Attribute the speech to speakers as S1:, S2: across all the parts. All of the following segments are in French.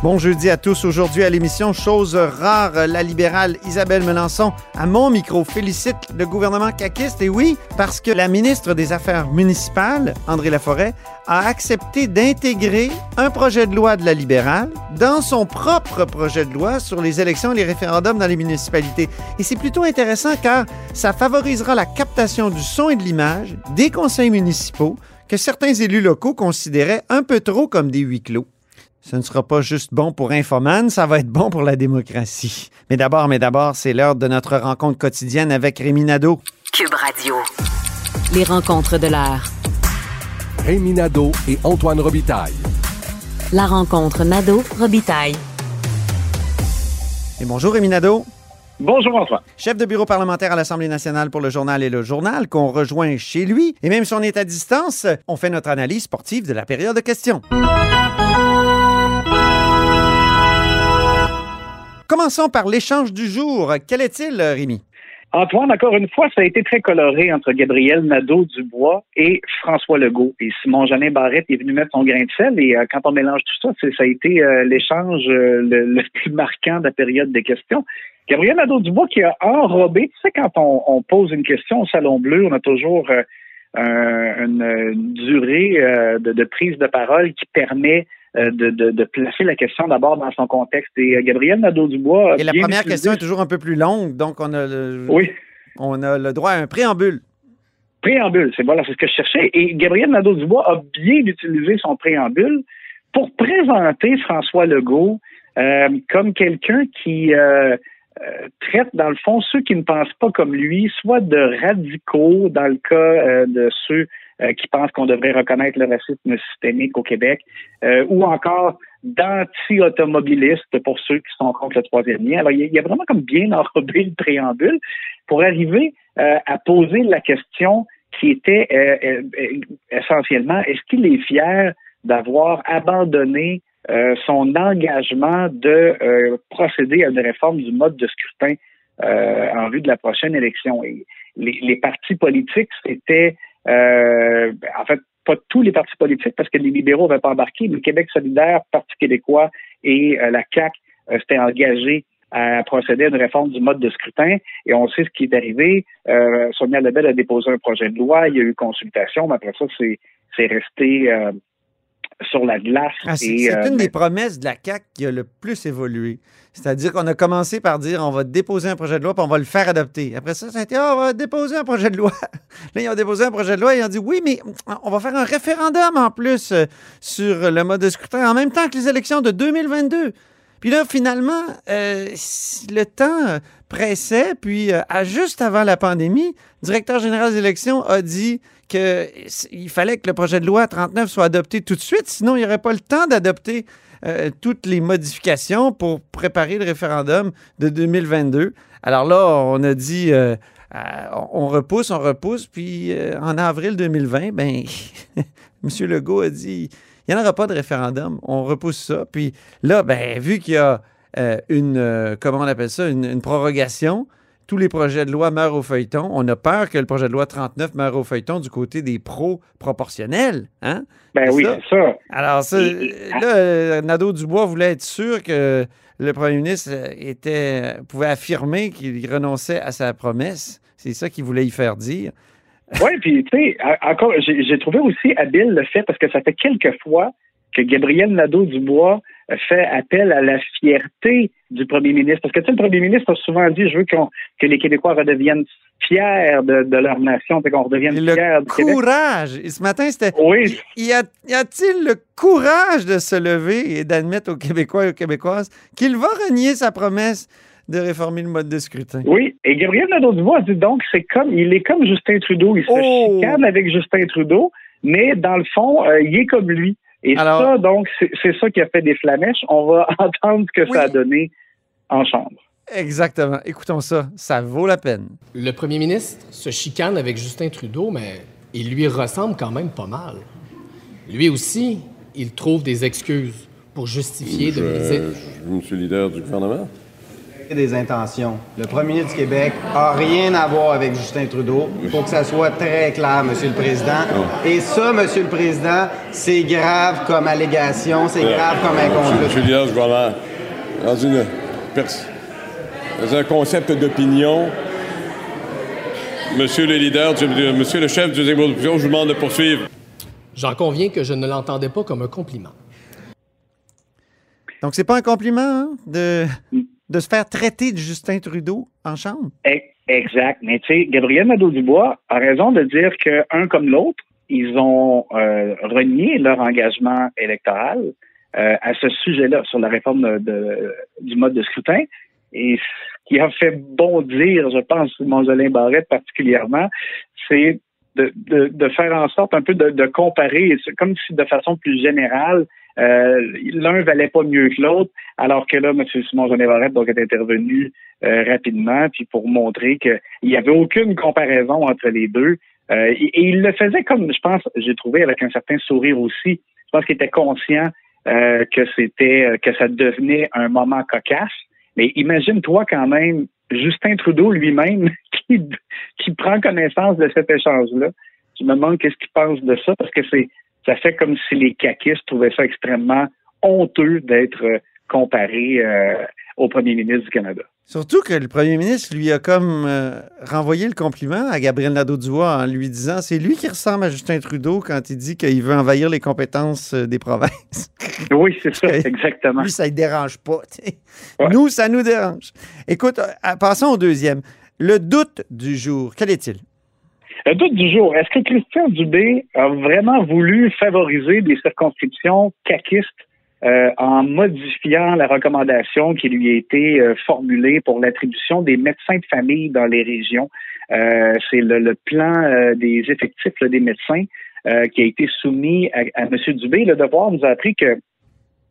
S1: Bon jeudi à tous. Aujourd'hui à l'émission Chose rare, la libérale Isabelle Melançon à mon micro félicite le gouvernement caquiste et oui, parce que la ministre des Affaires municipales, André Laforêt, a accepté d'intégrer un projet de loi de la libérale dans son propre projet de loi sur les élections et les référendums dans les municipalités. Et c'est plutôt intéressant car ça favorisera la captation du son et de l'image des conseils municipaux que certains élus locaux considéraient un peu trop comme des huis clos. Ce ne sera pas juste bon pour Infoman, ça va être bon pour la démocratie. Mais d'abord, mais d'abord, c'est l'heure de notre rencontre quotidienne avec Rémi Nadeau.
S2: Cube Radio. Les rencontres de l'heure.
S3: Rémi Nadeau et Antoine Robitaille.
S2: La rencontre Nadeau-Robitaille.
S1: Et bonjour Rémi Nadeau.
S4: Bonjour Antoine.
S1: Chef de bureau parlementaire à l'Assemblée nationale pour le journal et le journal qu'on rejoint chez lui. Et même si on est à distance, on fait notre analyse sportive de la période de questions. Commençons par l'échange du jour. Quel est-il, Rémi?
S4: Antoine, encore une fois, ça a été très coloré entre Gabriel Nadeau-Dubois et François Legault. Et Simon Janin Barrette est venu mettre son grain de sel. Et euh, quand on mélange tout ça, ça a été euh, l'échange euh, le, plus marquant de la période des questions. Gabriel Nadeau-Dubois qui a enrobé, tu sais, quand on, pose une question au Salon Bleu, on a toujours une, durée de, prise de parole qui permet de, de, de, placer la question d'abord dans son contexte. Et euh, Gabriel Nadeau-Dubois.
S1: Et la première question est toujours un peu plus longue, donc on a le,
S4: oui.
S1: on a le droit à un préambule.
S4: Préambule, c'est voilà, c'est ce que je cherchais. Et Gabriel Nadeau-Dubois a bien utilisé son préambule pour présenter François Legault euh, comme quelqu'un qui euh, traite, dans le fond, ceux qui ne pensent pas comme lui, soit de radicaux, dans le cas de ceux euh, qui pensent qu'on devrait reconnaître le racisme systémique au Québec, euh, ou encore d'anti-automobilistes pour ceux qui sont contre le troisième lien. Alors, il y a vraiment comme bien enrobé le préambule pour arriver euh, à poser la question qui était essentiellement, est-ce qu'il est fier d'avoir abandonné son engagement de procéder à une réforme du mode de scrutin en vue de la prochaine élection? Et les, les partis politiques, c'était euh, en fait, pas tous les partis politiques, parce que les libéraux n'avaient pas embarqué, mais Québec solidaire, Parti québécois et euh, la CAQ euh, s'étaient engagés à procéder à une réforme du mode de scrutin. Et on sait ce qui est arrivé. Euh, Sonia Lebel a déposé un projet de loi, il y a eu consultation, mais après ça, c'est, resté euh, sur la glace.
S1: Ah, c'est, c'est une des promesses de la CAQ qui a le plus évolué. C'est-à-dire qu'on a commencé par dire on va déposer un projet de loi puis on va le faire adopter. Après ça, ça a été oh, on va déposer un projet de loi. Là, ils ont déposé un projet de loi et ils ont dit oui, mais on va faire un référendum en plus euh, sur le mode de scrutin en même temps que les élections de 2022. Puis là, finalement, euh, le temps pressait, puis euh, juste avant la pandémie, le directeur général des élections a dit qu'il fallait que le projet de loi 39 soit adopté tout de suite, sinon il n'y aurait pas le temps d'adopter euh, toutes les modifications pour préparer le référendum de 2022. Alors là, on a dit, euh, euh, on repousse, on repousse, puis en avril 2020, ben, M. Legault a dit, il n'y en aura pas de référendum, on repousse ça. Puis là, ben, vu qu'il y a une, comment on appelle ça, une prorogation, tous les projets de loi meurent au feuilleton. On a peur que le projet de loi 39 meure au feuilleton du côté des pro-proportionnels. Hein?
S4: Ben oui, c'est ça.
S1: Alors, ça, là, Nadeau-Dubois voulait être sûr que le premier ministre était, pouvait affirmer qu'il renonçait à sa promesse. C'est ça qu'il voulait y faire dire.
S4: Oui, puis tu sais, encore, j'ai trouvé aussi habile le fait, parce que ça fait quelques fois que Gabriel Nadeau-Dubois fait appel à la fierté du premier ministre. Parce que tu sais, le premier ministre a souvent dit, je veux que les Québécois redeviennent fiers de, leur nation, qu'on redevienne
S1: le
S4: fiers
S1: du courage. Et ce matin, c'était...
S4: Oui.
S1: Y a-t-il le courage de se lever et d'admettre aux Québécois et aux Québécoises qu'il va renier sa promesse de réformer le mode de scrutin?
S4: Oui, et Gabriel Nadeau-Dubois dit donc, c'est comme, il est comme Justin Trudeau, il se
S1: oh!
S4: chicane avec Justin Trudeau, mais dans le fond, euh, il est comme lui. Et ça, donc, c'est ça qui a fait des flamèches. On va entendre ce que ça a donné en chambre.
S1: Exactement. Écoutons ça. Ça vaut la peine.
S5: Le premier ministre se chicane avec Justin Trudeau, mais il lui ressemble quand même pas mal. Lui aussi, il trouve des excuses pour justifier de.
S6: Je, je suis leader du gouvernement.
S7: Des intentions. Le premier ministre du Québec a rien à voir avec Justin Trudeau. Il faut que ça soit très clair, Monsieur le Président. Et ça, Monsieur le Président, c'est grave comme allégation, c'est grave comme
S6: Je suis leader du gouvernement. Dans une pers- dans un concept d'opinion, Monsieur le leader, du- du- Monsieur le chef du exécutif je vous demande de poursuivre.
S5: J'en conviens que je ne l'entendais pas comme un compliment.
S1: Donc, c'est pas un compliment hein, de, de se faire traiter de Justin Trudeau en chambre?
S4: E- Exact. Mais tu sais, Gabriel Nadeau-Dubois a raison de dire qu'un comme l'autre, ils ont euh, renié leur engagement électoral euh, à ce sujet-là, sur la réforme de- de- du mode de scrutin. Et ce qui a fait bondir, je pense, Monjolin Barrette particulièrement, c'est de, de, de faire en sorte un peu de, comparer, comme si de façon plus générale, euh, l'un valait pas mieux que l'autre, alors que là, M. Simon Barrette donc, est intervenu euh, rapidement, puis pour montrer qu'il n'y avait aucune comparaison entre les deux. Euh, et, et il le faisait comme, je pense, j'ai trouvé avec un certain sourire aussi. Je pense qu'il était conscient euh, que c'était euh, que ça devenait un moment cocasse. Mais imagine-toi quand même Justin Trudeau lui-même qui, qui prend connaissance de cet échange-là. Je me demande qu'est-ce qu'il pense de ça, parce que c'est ça fait comme si les caquistes trouvaient ça extrêmement honteux d'être euh, comparé euh, au premier ministre du Canada.
S1: Surtout que le premier ministre lui a comme euh, renvoyé le compliment à Gabriel Nadeau-Dubois en lui disant c'est lui qui ressemble à Justin Trudeau quand il dit qu'il veut envahir les compétences euh, des provinces.
S4: Oui, c'est ça, exactement.
S1: lui, ça ne dérange pas.
S4: Ouais.
S1: Nous, ça nous dérange. Écoute, passons au deuxième. Le doute du jour, quel est-il?
S4: Le doute du jour, est-ce que Christian Dubé a vraiment voulu favoriser des circonscriptions caquistes euh, en modifiant la recommandation qui lui a été euh, formulée pour l'attribution des médecins de famille dans les régions? Euh, C'est le, le plan euh, des effectifs là, des médecins euh, qui a été soumis à, à M. Dubé. Le devoir nous a appris que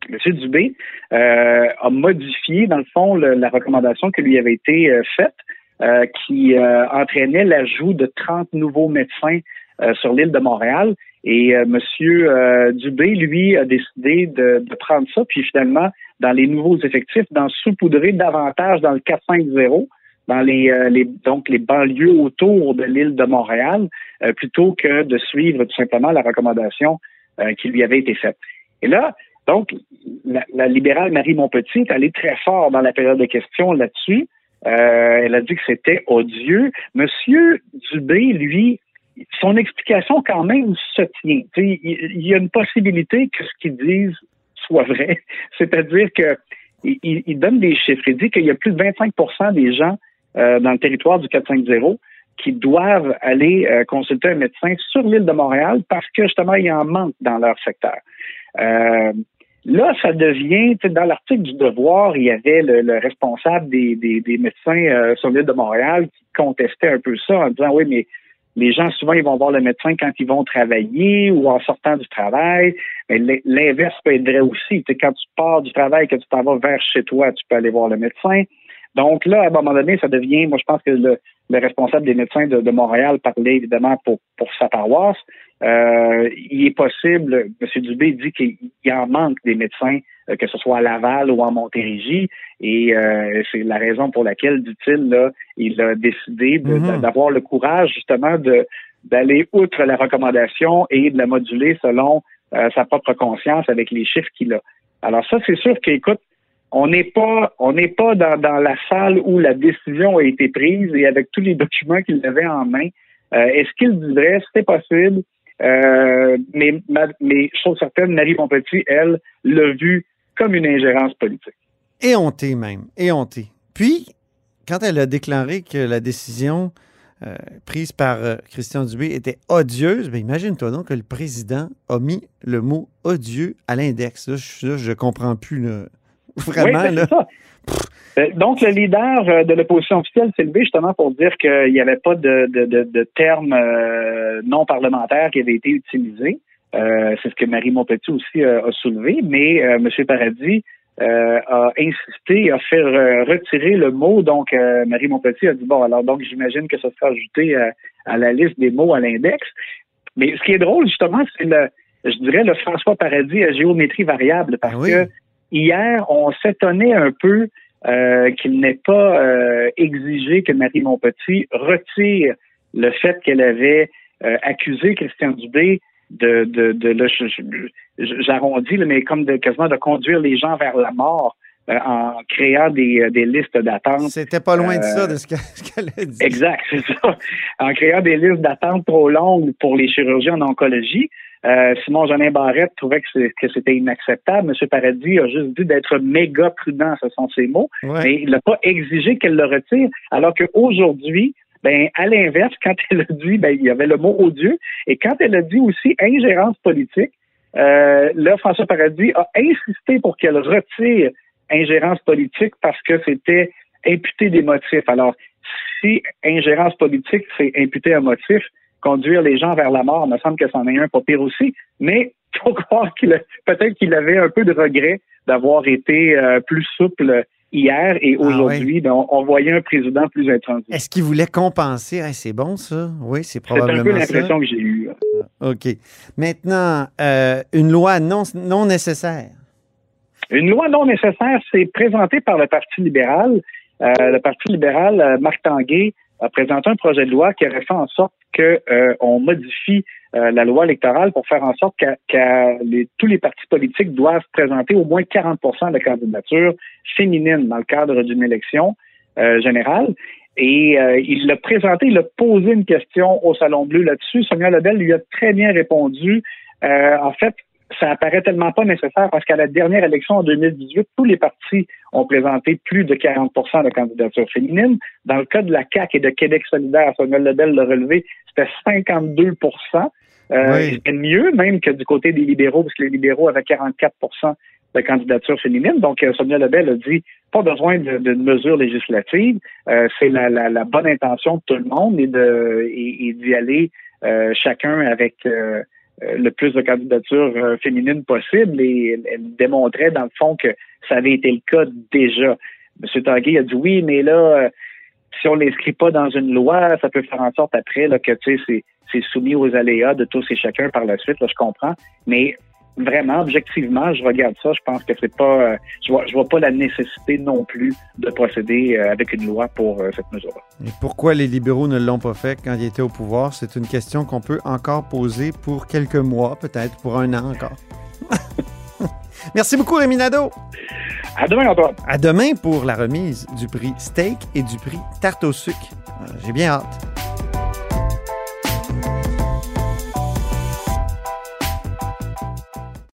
S4: M. Dubé euh, a modifié, dans le fond, le- la recommandation qui lui avait été euh, faite euh, qui euh, entraînait l'ajout de 30 nouveaux médecins euh, sur l'île de Montréal. Et euh, Monsieur euh, Dubé, lui, a décidé de, de prendre ça, puis finalement, dans les nouveaux effectifs, d'en saupoudrer davantage dans le 450, dans les, euh, les donc les banlieues autour de l'île de Montréal, plutôt que de suivre tout simplement la recommandation qui lui avait été faite. Et là, donc, la, la libérale Marie Montpetit est allée très fort dans la période de questions là-dessus. Euh, elle a dit que c'était odieux. Monsieur Dubé, lui, son explication quand même se tient. Il y a une possibilité que ce qu'ils disent soit vrai. C'est-à-dire que il, donne des chiffres. Il dit qu'il y a plus de 25% des gens euh, dans le territoire du 450 qui doivent aller euh, consulter un médecin sur l'île de Montréal parce que justement, il en manque dans leur secteur. Là, ça devient, dans l'article du Devoir, il y avait le, le responsable des, des, des médecins euh, sur l'île de Montréal qui contestait un peu ça en disant, oui, mais les gens, souvent, ils vont voir le médecin quand ils vont travailler ou en sortant du travail. Mais l'in- l'inverse peut être vrai aussi. Quand tu pars du travail, que tu t'en vas vers chez toi, tu peux aller voir le médecin. Donc là, à un moment donné, ça devient, moi, je pense que le, le responsable des médecins de, de Montréal parlait évidemment pour, pour sa paroisse. Euh, il est possible, M. Dubé dit qu'il il en manque des médecins, euh, que ce soit à Laval ou en Montérégie, et euh, c'est la raison pour laquelle, dit-il, là, il a décidé
S1: Mhm.
S4: d'avoir le courage justement de d'aller outre la recommandation et de la moduler selon euh, sa propre conscience avec les chiffres qu'il a. Alors ça, c'est sûr qu'écoute, on n'est pas on n'est pas dans, dans la salle où la décision a été prise et avec tous les documents qu'il avait en main. Euh, Est-ce qu'il dirait c'était possible? Euh, mais, ma- mais chose certaine, Marie Montpetit, elle, l'a vu comme une ingérence politique.
S1: Éhonté même, éhonté. Puis, quand elle a déclaré que la décision euh, prise par Christian Dubé était odieuse, ben imagine-toi donc que le président a mis le mot odieux à l'index. Là, je, je comprends plus. Vraiment,
S4: Oui, ben,
S1: là.
S4: c'est ça. Euh, Donc, le leader euh, de l'opposition officielle s'est levé justement pour dire qu'il n'y avait pas de, de, de, de termes euh, non parlementaires qui avaient été utilisés. Euh, c'est ce que Marie Montpetit aussi euh, a soulevé, mais M. Paradis a insisté, a fait retirer le mot. Donc, Marie Montpetit a dit, bon, alors donc j'imagine que ça sera ajouté à, à la liste des mots à l'index. Mais ce qui est drôle, justement, c'est le, je dirais, le François Paradis à géométrie variable parce que hier, on s'étonnait un peu euh, qu'il n'ait pas euh, exigé que Marie Montpetit retire le fait qu'elle avait euh, accusé Christian Dubé de, de, de, j'arrondis, mais comme de, quasiment de conduire les gens vers la mort en créant des, des listes d'attente.
S1: C'était pas loin de ça, de ce qu'elle a dit.
S4: Exact, c'est ça. En créant des listes d'attente trop longues pour les chirurgiens en oncologie. Euh, Simon Jeanin Barrette trouvait que c'était inacceptable. M. Paradis a juste dit d'être méga prudent, ce sont ses mots, mais il n'a pas exigé qu'elle le retire, alors qu'aujourd'hui, ben, à l'inverse, quand elle a dit, ben, il y avait le mot odieux, et quand elle a dit aussi ingérence politique, euh, là, François Paradis a insisté pour qu'elle retire ingérence politique parce que c'était imputé des motifs. Alors, si ingérence politique, c'est imputer un motif, conduire les gens vers la mort, il me semble que c'en est un pas pire aussi. Mais il faut croire qu'il peut-être qu'il avait un peu de regret d'avoir été euh, plus souple hier et ah aujourd'hui, on, voyait un président plus intransigeant.
S1: Est-ce qu'il voulait compenser? c'est bon, ça? Oui, c'est probablement
S4: C'est un peu l'impression que j'ai eue.
S1: Ah, OK. Maintenant, euh, une loi non, non nécessaire.
S4: Une loi non nécessaire, c'est présenté par le Parti libéral. Euh, le Parti libéral, Marc Tanguay, a présenté un projet de loi qui aurait fait en sorte qu'on euh, modifie euh, la loi électorale pour faire en sorte que, tous les partis politiques doivent présenter au moins 40% de candidatures féminines dans le cadre d'une élection euh, générale. Et il l'a présenté, il a posé une question au Salon Bleu là-dessus. Sonia Lebel lui a très bien répondu. en fait, ça apparaît tellement pas nécessaire parce qu'à la dernière élection en 2018, tous les partis ont présenté plus de 40% de candidatures féminines. Dans le cas de la CAQ et de Québec solidaire, Sonia Lebel l'a relevé, c'était 52 euh, C'était mieux même que du côté des libéraux, parce que les libéraux avaient 44% de candidatures féminines. Donc, euh, Sonia Lebel a dit pas besoin de, mesures législatives. Euh, c'est la, bonne intention de tout le monde et de et, d'y aller euh, chacun avec euh, le plus de candidatures euh, féminines possible et elle démontrait dans le fond que ça avait été le cas déjà. M. Tanguay a dit oui, mais là, euh, si on l'inscrit pas dans une loi, ça peut faire en sorte après là, que c'est soumis aux aléas de tous et chacun par la suite. Là, je comprends. Mais vraiment, objectivement, je regarde ça, je pense que c'est pas, euh, je vois, je vois pas la nécessité non plus de procéder euh, avec une loi pour euh, cette mesure-là.
S1: Et pourquoi les libéraux ne l'ont pas fait quand ils étaient au pouvoir? C'est une question qu'on peut encore poser pour quelques mois, peut-être pour un an encore. Merci beaucoup, Rémi Nadeau.
S4: À demain, Antoine.
S1: À demain pour la remise du prix steak et du prix tarte au sucre. J'ai bien hâte.